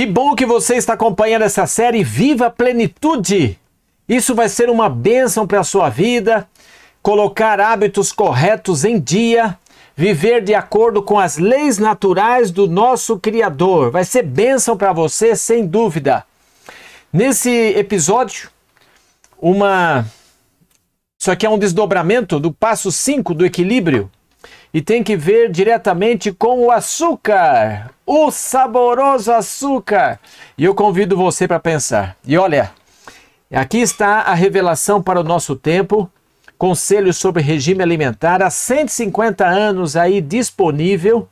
Que bom que você está acompanhando essa série Viva a Plenitude. Isso vai ser uma bênção para a sua vida, colocar hábitos corretos em dia, viver de acordo com as leis naturais do nosso Criador. Vai ser bênção para você, sem dúvida. Nesse episódio, uma. Isso aqui é um desdobramento do passo 5 do equilíbrio e tem que ver diretamente com o açúcar, o saboroso açúcar. E eu convido você para pensar. E olha, aqui está a revelação para o nosso tempo, conselhos sobre regime alimentar há 150 anos aí disponível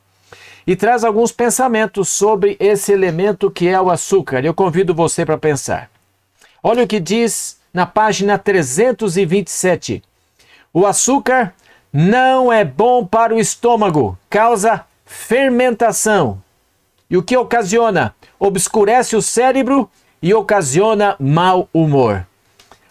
e traz alguns pensamentos sobre esse elemento que é o açúcar. Eu convido você para pensar. Olha o que diz na página 327. O açúcar não é bom para o estômago, causa fermentação. E o que ocasiona? Obscurece o cérebro e ocasiona mau humor.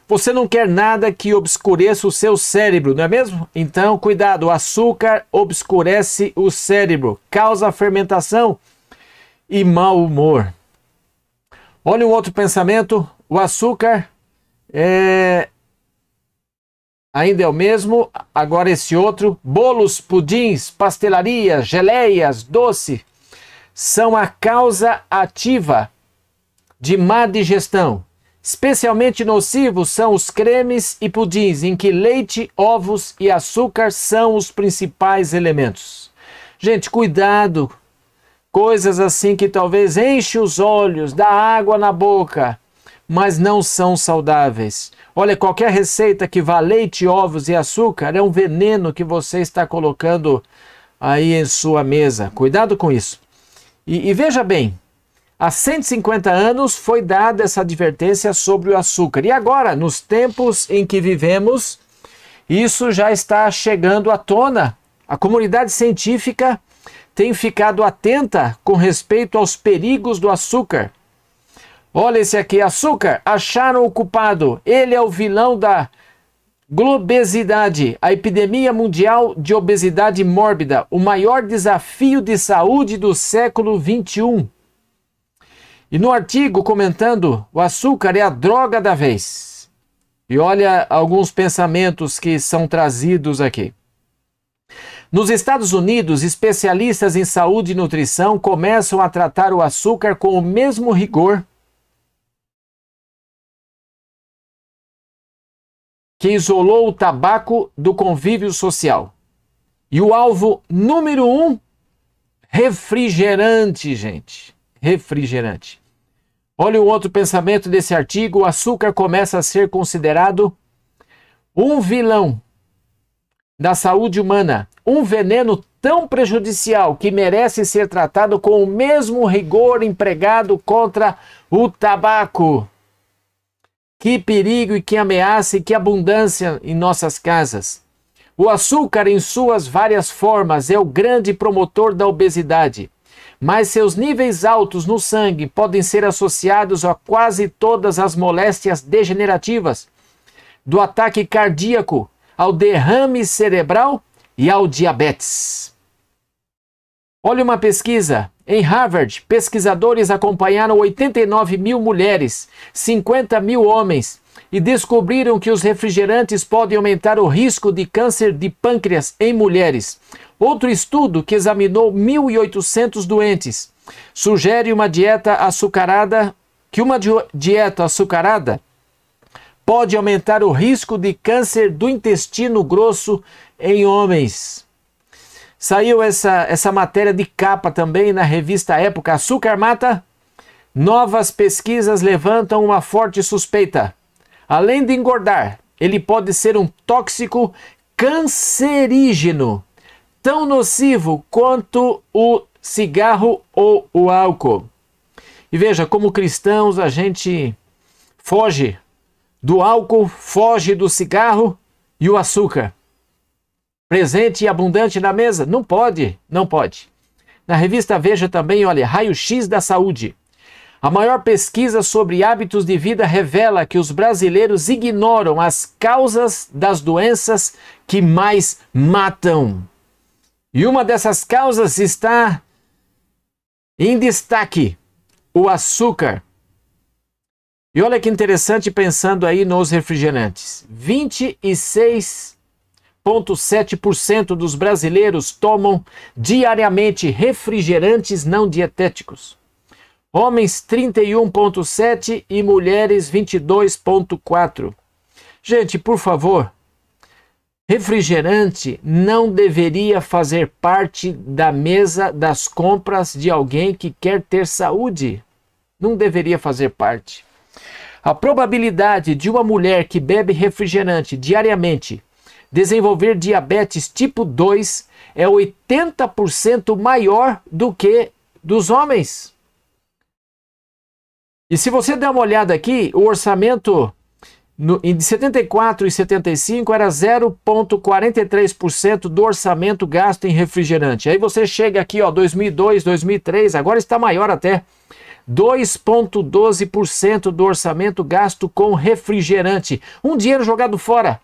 Você não quer nada que obscureça o seu cérebro, não é mesmo? Então, cuidado, o açúcar obscurece o cérebro, causa fermentação e mau humor. Olha um outro pensamento: o açúcar é, ainda é o mesmo, agora esse outro, bolos, pudins, pastelarias, geleias, doce, são a causa ativa de má digestão. Especialmente nocivos são os cremes e pudins, em que leite, ovos e açúcar são os principais elementos. Gente, cuidado! Coisas assim que talvez enche os olhos, dá água na boca, mas não são saudáveis. Olha, qualquer receita que vá leite, ovos e açúcar é um veneno que você está colocando aí em sua mesa. Cuidado com isso. E, e veja bem, há 150 anos foi dada essa advertência sobre o açúcar. E agora, nos tempos em que vivemos, isso já está chegando à tona. A comunidade científica tem ficado atenta com respeito aos perigos do açúcar. Olha esse aqui, açúcar, acharam o culpado. Ele é o vilão da globesidade, a epidemia mundial de obesidade mórbida, o maior desafio de saúde do século 21. E no artigo comentando, o açúcar é a droga da vez. E olha alguns pensamentos que são trazidos aqui. Nos Estados Unidos, especialistas em saúde e nutrição começam a tratar o açúcar com o mesmo rigor que isolou o tabaco do convívio social. E o alvo número um, refrigerante, gente. Refrigerante. Olha o outro pensamento desse artigo: o açúcar começa a ser considerado um vilão da saúde humana, um veneno tão prejudicial que merece ser tratado com o mesmo rigor empregado contra o tabaco. Que perigo e que ameaça e que abundância em nossas casas. O açúcar, em suas várias formas, é o grande promotor da obesidade, mas seus níveis altos no sangue podem ser associados a quase todas as moléstias degenerativas, do ataque cardíaco ao derrame cerebral e ao diabetes. Olha uma pesquisa. Em Harvard, pesquisadores acompanharam 89 mil mulheres, 50 mil homens e descobriram que os refrigerantes podem aumentar o risco de câncer de pâncreas em mulheres. Outro estudo que examinou 1.800 doentes sugere uma dieta açucarada, que uma dieta açucarada pode aumentar o risco de câncer do intestino grosso em homens. Saiu essa, essa matéria de capa também na revista Época. Açúcar mata? Novas pesquisas levantam uma forte suspeita. Além de engordar, ele pode ser um tóxico cancerígeno, tão nocivo quanto o cigarro ou o álcool. E veja, como cristãos, a gente foge do álcool, foge do cigarro e o açúcar presente e abundante na mesa? Não pode, não pode. Na revista Veja também, olha, raio-x da saúde. A maior pesquisa sobre hábitos de vida revela que os brasileiros ignoram as causas das doenças que mais matam. E uma dessas causas está em destaque: o açúcar. E olha que interessante pensando aí nos refrigerantes. 26,7% dos brasileiros tomam diariamente refrigerantes não dietéticos. Homens 31,7% e mulheres 22,4%. Gente, por favor, refrigerante não deveria fazer parte da mesa das compras de alguém que quer ter saúde. Não deveria fazer parte. A probabilidade de uma mulher que bebe refrigerante diariamente desenvolver diabetes tipo 2 é 80% maior do que dos homens. E se você der uma olhada aqui, o orçamento no, em 74 e 75 era 0,43% do orçamento gasto em refrigerante. Aí você chega aqui, ó, 2002, 2003, agora está maior até. 2,12% do orçamento gasto com refrigerante. Um dinheiro jogado fora.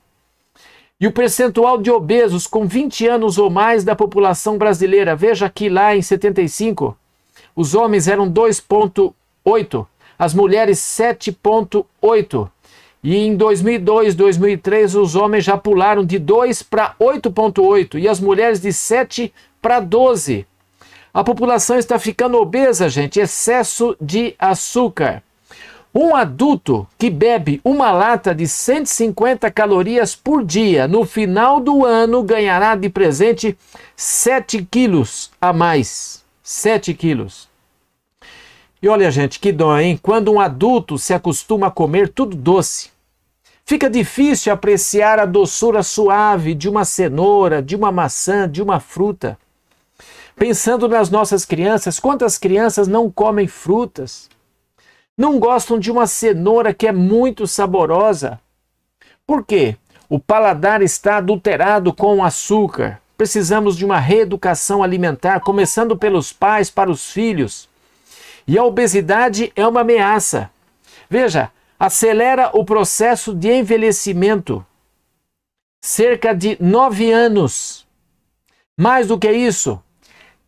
E o percentual de obesos com 20 anos ou mais da população brasileira, veja aqui lá em 75, os homens eram 2,8, as mulheres 7,8. E em 2002, 2003, os homens já pularam de 2 para 8,8 e as mulheres de 7 para 12. A população está ficando obesa, gente. Excesso de açúcar. Um adulto que bebe uma lata de 150 calorias por dia no final do ano ganhará de presente 7 quilos a mais. 7 quilos. E olha, gente, que dó, hein? Quando um adulto se acostuma a comer tudo doce, fica difícil apreciar a doçura suave de uma cenoura, de uma maçã, de uma fruta. Pensando nas nossas crianças, quantas crianças não comem frutas? Não gostam de uma cenoura que é muito saborosa? Por quê? O paladar está adulterado com açúcar. Precisamos de uma reeducação alimentar, começando pelos pais para os filhos. E a obesidade é uma ameaça. Veja, acelera o processo de envelhecimento. Cerca de nove anos. Mais do que isso,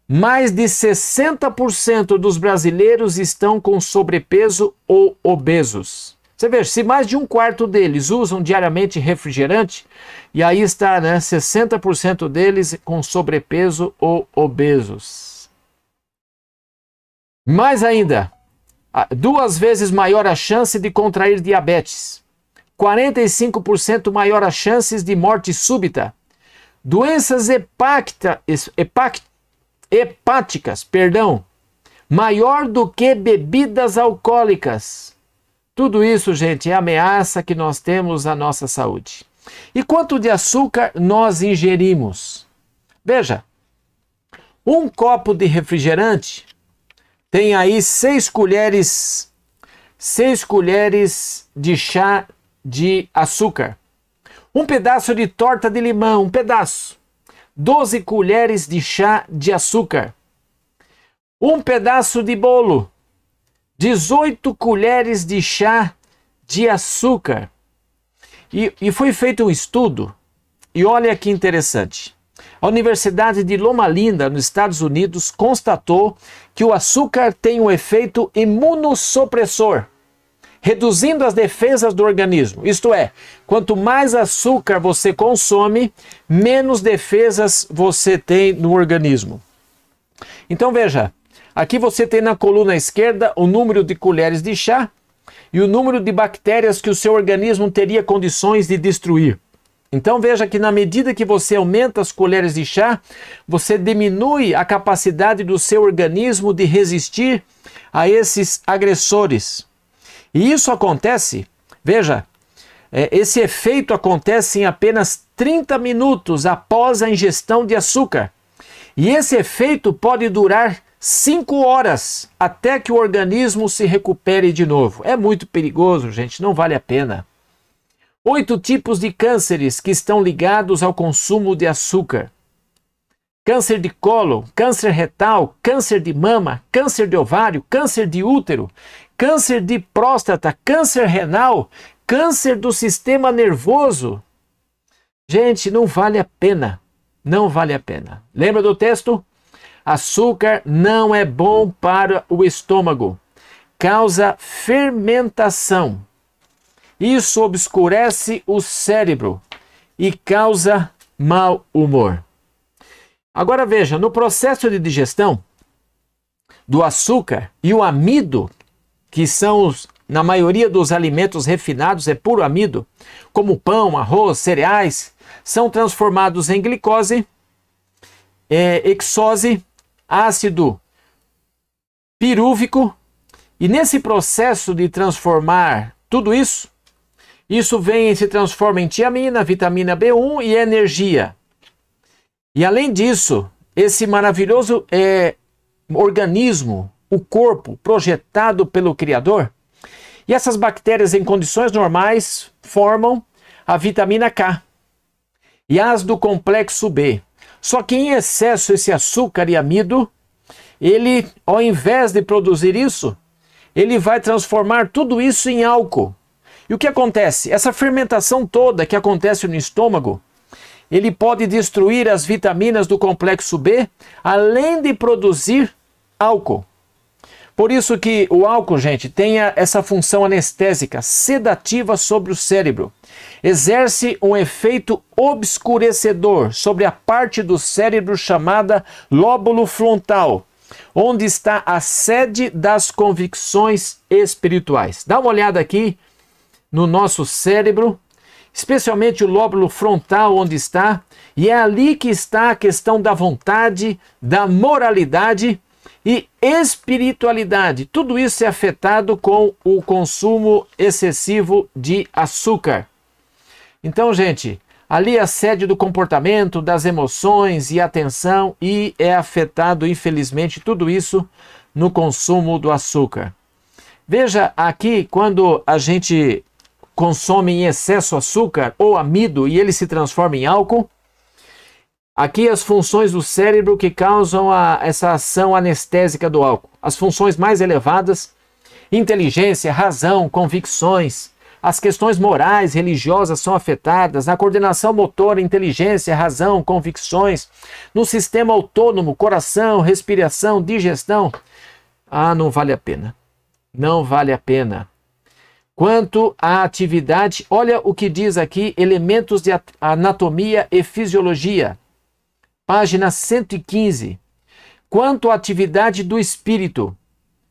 mais de 60% dos brasileiros estão com sobrepeso ou obesos. Você veja, se mais de um quarto deles usam diariamente refrigerante, e aí está, né, 60% deles com sobrepeso ou obesos. Mais ainda, duas vezes maior a chance de contrair diabetes, 45% maior as chances de morte súbita, doenças hepática, hepática hepáticas, perdão, maior do que bebidas alcoólicas. Tudo isso, gente, é ameaça que nós temos à nossa saúde. E quanto de açúcar nós ingerimos? Veja, um copo de refrigerante tem aí seis colheres, seis colheres de chá de açúcar. Um pedaço de torta de limão, um pedaço. 12 colheres de chá de açúcar, um pedaço de bolo, 18 colheres de chá de açúcar. E, e foi feito um estudo, e olha que interessante. A Universidade de Loma Linda, nos Estados Unidos, constatou que o açúcar tem um efeito imunossupressor reduzindo as defesas do organismo. Isto é, quanto mais açúcar você consome, menos defesas você tem no organismo. Então veja, aqui você tem na coluna esquerda o número de colheres de chá e o número de bactérias que o seu organismo teria condições de destruir. Então veja que na medida que você aumenta as colheres de chá, você diminui a capacidade do seu organismo de resistir a esses agressores. E isso acontece, veja, é, esse efeito acontece em apenas 30 minutos após a ingestão de açúcar. E esse efeito pode durar 5 horas até que o organismo se recupere de novo. É muito perigoso, gente, não vale a pena. Oito tipos de cânceres que estão ligados ao consumo de açúcar: câncer de colo, câncer retal, câncer de mama, câncer de ovário, câncer de útero, câncer de próstata, câncer renal, câncer do sistema nervoso. Gente, não vale a pena. Não vale a pena. Lembra do texto? Açúcar não é bom para o estômago. causa fermentação. Isso obscurece o cérebro e causa mau humor. Agora veja, no processo de digestão do açúcar e o amido, que são os, na maioria dos alimentos refinados é puro amido, como pão, arroz, cereais, são transformados em glicose, é, exose, ácido pirúvico, e nesse processo de transformar tudo isso, isso vem e se transforma em tiamina, vitamina B1 e energia. E além disso, esse maravilhoso é, organismo, o corpo projetado pelo Criador, e essas bactérias em condições normais formam a vitamina K e as do complexo B. Só que em excesso esse açúcar e amido, ele, ao invés de produzir isso, ele vai transformar tudo isso em álcool. E o que acontece? Essa fermentação toda que acontece no estômago, ele pode destruir as vitaminas do complexo B, além de produzir álcool. Por isso que o álcool, gente, tem essa função anestésica, sedativa sobre o cérebro. Exerce um efeito obscurecedor sobre a parte do cérebro chamada lóbulo frontal, onde está a sede das convicções espirituais. Dá uma olhada aqui no nosso cérebro, especialmente o lóbulo frontal, onde está, e é ali que está a questão da vontade, da moralidade e espiritualidade. Tudo isso é afetado com o consumo excessivo de açúcar. Então, gente, ali a sede do comportamento, das emoções e atenção, e é afetado, infelizmente, tudo isso no consumo do açúcar. Veja aqui, quando a gente consome em excesso açúcar ou amido e ele se transforma em álcool. Aqui as funções do cérebro que causam a, essa ação anestésica do álcool. As funções mais elevadas, inteligência, razão, convicções, as questões morais, religiosas são afetadas, na coordenação motora, inteligência, razão, convicções, no sistema autônomo, coração, respiração, digestão. Ah, não vale a pena. Não vale a pena. Quanto à atividade, olha o que diz aqui: elementos de anatomia e fisiologia. Página 115. Quanto à atividade do espírito,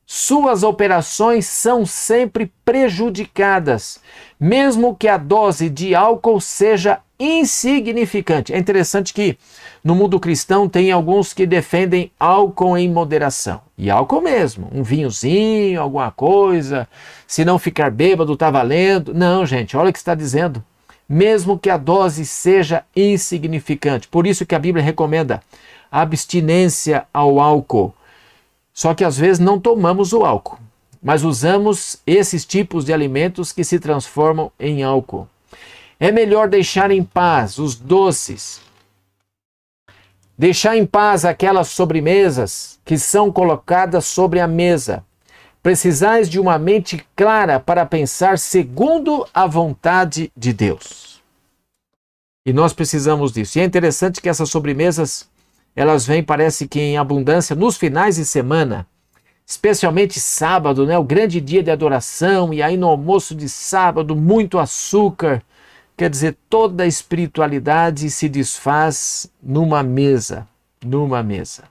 suas operações são sempre prejudicadas, mesmo que a dose de álcool seja insignificante. É interessante que no mundo cristão tem alguns que defendem álcool em moderação. E álcool mesmo, um vinhozinho, alguma coisa, se não ficar bêbado tá valendo. Não, gente, olha o que está dizendo. Mesmo que a dose seja insignificante. Por isso que a Bíblia recomenda abstinência ao álcool. Só que às vezes não tomamos o álcool, mas usamos esses tipos de alimentos que se transformam em álcool. É melhor deixar em paz os doces, deixar em paz aquelas sobremesas que são colocadas sobre a mesa. Precisais de uma mente clara para pensar segundo a vontade de Deus. E nós precisamos disso. E é interessante que essas sobremesas elas vêm, parece que em abundância, nos finais de semana, especialmente sábado, né? O grande dia de adoração, e aí no almoço de sábado, muito açúcar. Quer dizer, toda a espiritualidade se desfaz numa mesa, numa mesa.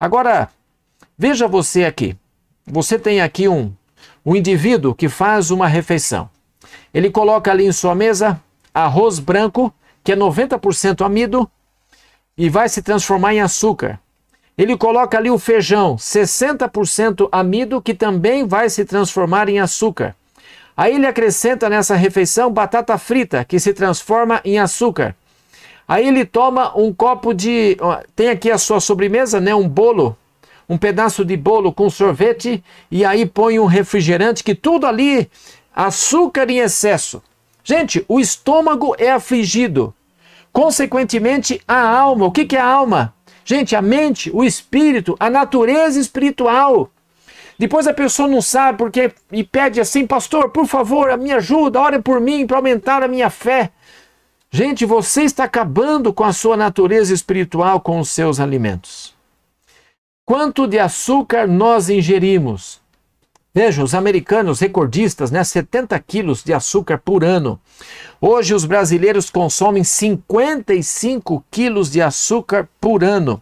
Agora, veja você aqui. Você tem aqui um, um indivíduo que faz uma refeição. Ele coloca ali em sua mesa arroz branco, que é 90% amido, e vai se transformar em açúcar. Ele coloca ali o feijão, 60% amido, que também vai se transformar em açúcar. Aí ele acrescenta nessa refeição batata frita, que se transforma em açúcar. Aí ele toma um copo de. Tem aqui a sua sobremesa, né? Um bolo, um pedaço de bolo com sorvete, e aí põe um refrigerante, que tudo ali, açúcar em excesso. Gente, o estômago é afligido. Consequentemente, a alma. O que, que é a alma? Gente, a mente, o espírito, a natureza espiritual. Depois a pessoa não sabe porque e pede assim, pastor, por favor, me ajuda, ore por mim para aumentar a minha fé. Gente, você está acabando com a sua natureza espiritual com os seus alimentos. Quanto de açúcar nós ingerimos? Veja, os americanos recordistas, né, 70 quilos de açúcar por ano. Hoje os brasileiros consomem 55 quilos de açúcar por ano.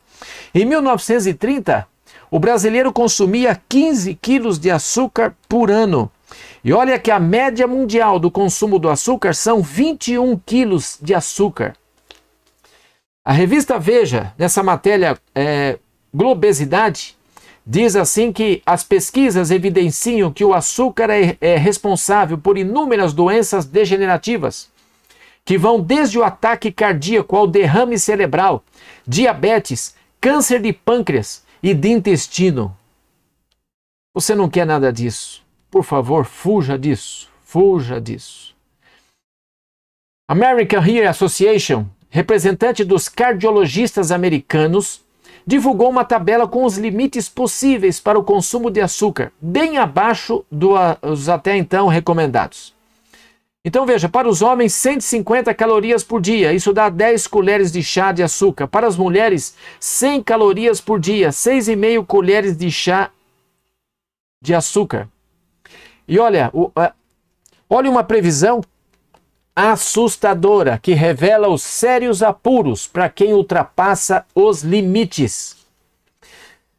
Em 1930, o brasileiro consumia 15 quilos de açúcar por ano. E olha que a média mundial do consumo do açúcar são 21 quilos de açúcar. A revista Veja, nessa matéria é, Globesidade, diz assim que as pesquisas evidenciam que o açúcar é, é responsável por inúmeras doenças degenerativas, que vão desde o ataque cardíaco ao derrame cerebral, diabetes, câncer de pâncreas e de intestino. Você não quer nada disso. Por favor, fuja disso. Fuja disso. American Heart Association, representante dos cardiologistas americanos, divulgou uma tabela com os limites possíveis para o consumo de açúcar, bem abaixo dos até então recomendados. Então veja, para os homens 150 calorias por dia, isso dá 10 colheres de chá de açúcar. Para as mulheres 100 calorias por dia, 6,5 colheres de chá de açúcar. E olha, olha uma previsão assustadora que revela os sérios apuros para quem ultrapassa os limites.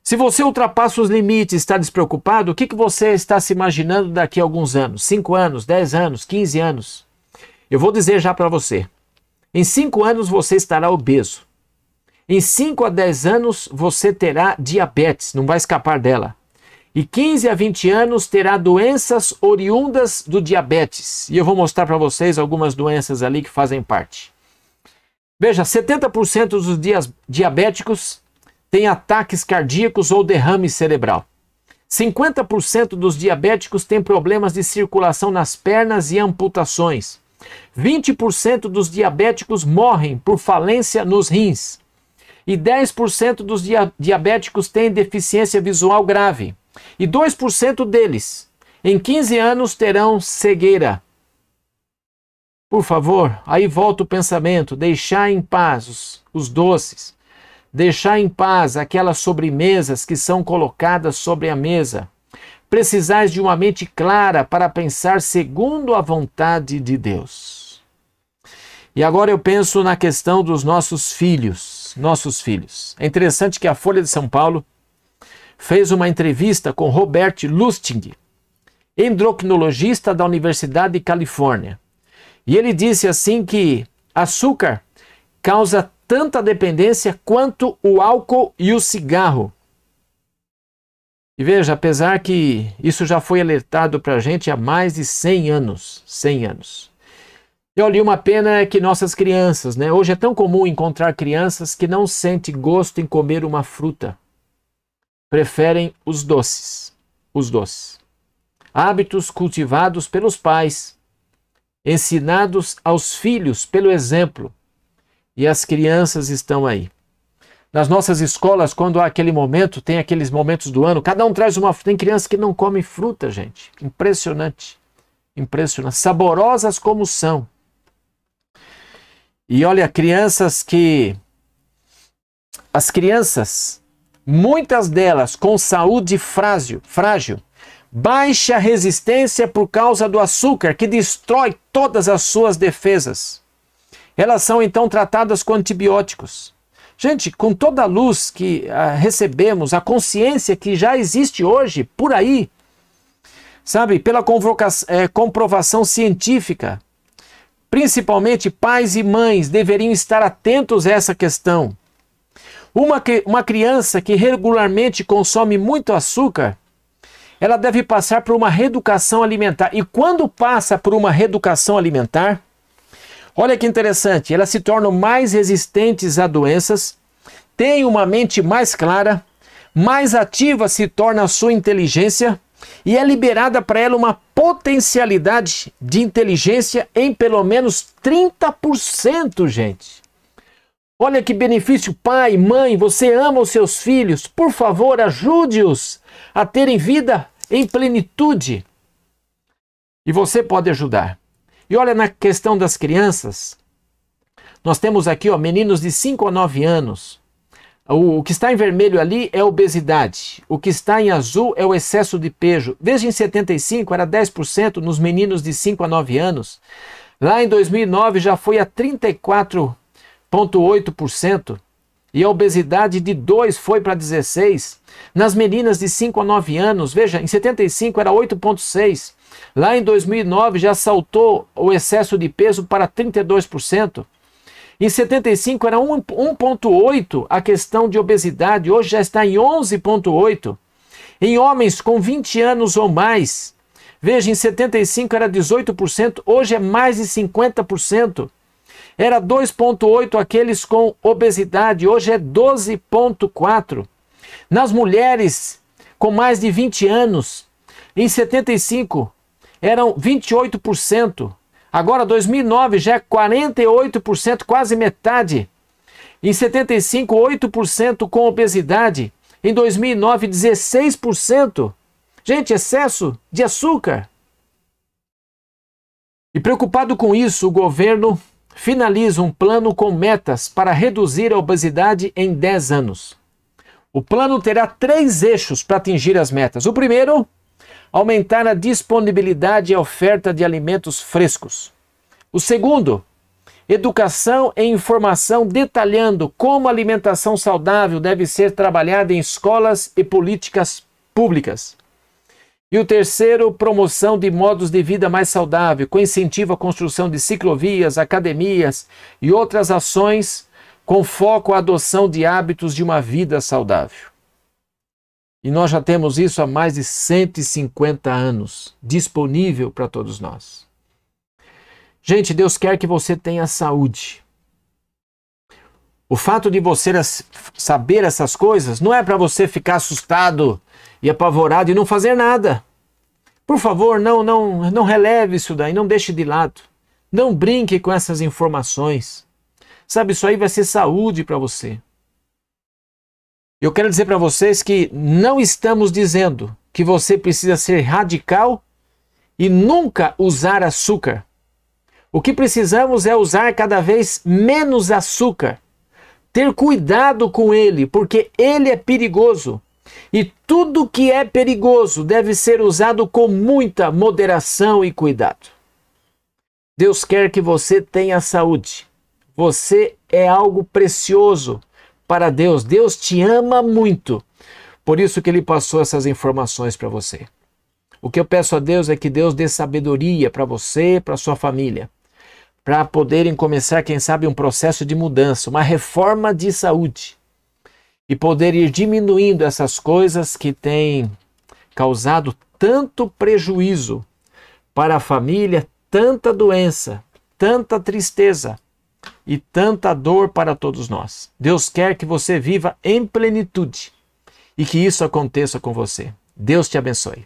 Se você ultrapassa os limites está despreocupado, o que, que você está se imaginando daqui a alguns anos? 5 anos, 10 anos, 15 anos? Eu vou dizer já para você. Em 5 anos você estará obeso. Em 5 a 10 anos você terá diabetes, não vai escapar dela. E 15 a 20 anos terá doenças oriundas do diabetes. E eu vou mostrar para vocês algumas doenças ali que fazem parte. Veja, 70% dos diabéticos tem ataques cardíacos ou derrame cerebral. 50% dos diabéticos têm problemas de circulação nas pernas e amputações. 20% dos diabéticos morrem por falência nos rins. E 10% dos dia diabéticos têm deficiência visual grave. E 2% deles, em 15 anos, terão cegueira. Por favor, aí volta o pensamento: deixar em paz os, os doces, deixar em paz aquelas sobremesas que são colocadas sobre a mesa. Precisais de uma mente clara para pensar segundo a vontade de Deus. E agora eu penso na questão dos nossos filhos, nossos filhos. É interessante que a Folha de São Paulo fez uma entrevista com Robert Lustig, endocrinologista da Universidade de Califórnia. E ele disse assim que açúcar causa tanta dependência quanto o álcool e o cigarro. E veja, apesar que isso já foi alertado para a gente há mais de 100 anos, 100 anos. E olha, uma pena é que nossas crianças, né? Hoje é tão comum encontrar crianças que não sentem gosto em comer uma fruta. Preferem os doces, os doces. Hábitos cultivados pelos pais, ensinados aos filhos pelo exemplo, e as crianças estão aí. Nas nossas escolas, quando há aquele momento, tem aqueles momentos do ano, cada um traz uma fruta. Tem crianças que não comem fruta, gente. Impressionante. Impressionante. Saborosas como são. E olha, crianças que. As crianças, muitas delas com saúde frágil, frágil, baixa resistência por causa do açúcar que destrói todas as suas defesas elas são então tratadas com antibióticos. Gente, com toda a luz que uh, recebemos, a consciência que já existe hoje por aí, sabe, pela é, comprovação científica, principalmente pais e mães deveriam estar atentos a essa questão. Uma, uma criança que regularmente consome muito açúcar, ela deve passar por uma reeducação alimentar. E quando passa por uma reeducação alimentar, Olha que interessante, elas se tornam mais resistentes a doenças, têm uma mente mais clara, mais ativa se torna a sua inteligência e é liberada para ela uma potencialidade de inteligência em pelo menos 30%, gente. Olha que benefício, pai, mãe, você ama os seus filhos, por favor, ajude-os a terem vida em plenitude. E você pode ajudar. E olha na questão das crianças, nós temos aqui ó, meninos de 5 a 9 anos. O, o que está em vermelho ali é obesidade. O que está em azul é o excesso de peso. Desde em 75 era 10% nos meninos de 5 a 9 anos. Lá em 2009 já foi a 34,8%. E a obesidade de 2 foi para 16. Nas meninas de 5 a 9 anos, veja, em 75 era 8,6. Lá em 2009 já saltou o excesso de peso para 32%. Em 75 era 1,8 a questão de obesidade, hoje já está em 11,8. Em homens com 20 anos ou mais, veja, em 75 era 18%, hoje é mais de 50%. Era 2,8 aqueles com obesidade, hoje é 12,4. Nas mulheres com mais de 20 anos, em 75 eram 28%. Agora, 2009 já é 48%, quase metade. Em 75, 8% com obesidade. Em 2009, 16%. Gente, excesso de açúcar. E preocupado com isso, o governo finaliza um plano com metas para reduzir a obesidade em 10 anos. O plano terá três eixos para atingir as metas. O primeiro aumentar a disponibilidade e oferta de alimentos frescos. O segundo, educação e informação detalhando como a alimentação saudável deve ser trabalhada em escolas e políticas públicas. E o terceiro, promoção de modos de vida mais saudável, com incentivo à construção de ciclovias, academias e outras ações com foco à adoção de hábitos de uma vida saudável. E nós já temos isso há mais de 150 anos, disponível para todos nós. Gente, Deus quer que você tenha saúde. O fato de você saber essas coisas não é para você ficar assustado e apavorado e não fazer nada. Por favor, não, não, não releve isso daí, não deixe de lado. Não brinque com essas informações. Sabe, isso aí vai ser saúde para você. Eu quero dizer para vocês que não estamos dizendo que você precisa ser radical e nunca usar açúcar. O que precisamos é usar cada vez menos açúcar. Ter cuidado com ele, porque ele é perigoso. E tudo que é perigoso deve ser usado com muita moderação e cuidado. Deus quer que você tenha saúde. Você é algo precioso para Deus. Deus te ama muito. Por isso que ele passou essas informações para você. O que eu peço a Deus é que Deus dê sabedoria para você, para sua família, para poderem começar, quem sabe, um processo de mudança, uma reforma de saúde e poder ir diminuindo essas coisas que têm causado tanto prejuízo para a família, tanta doença, tanta tristeza, e tanta dor para todos nós. Deus quer que você viva em plenitude e que isso aconteça com você. Deus te abençoe.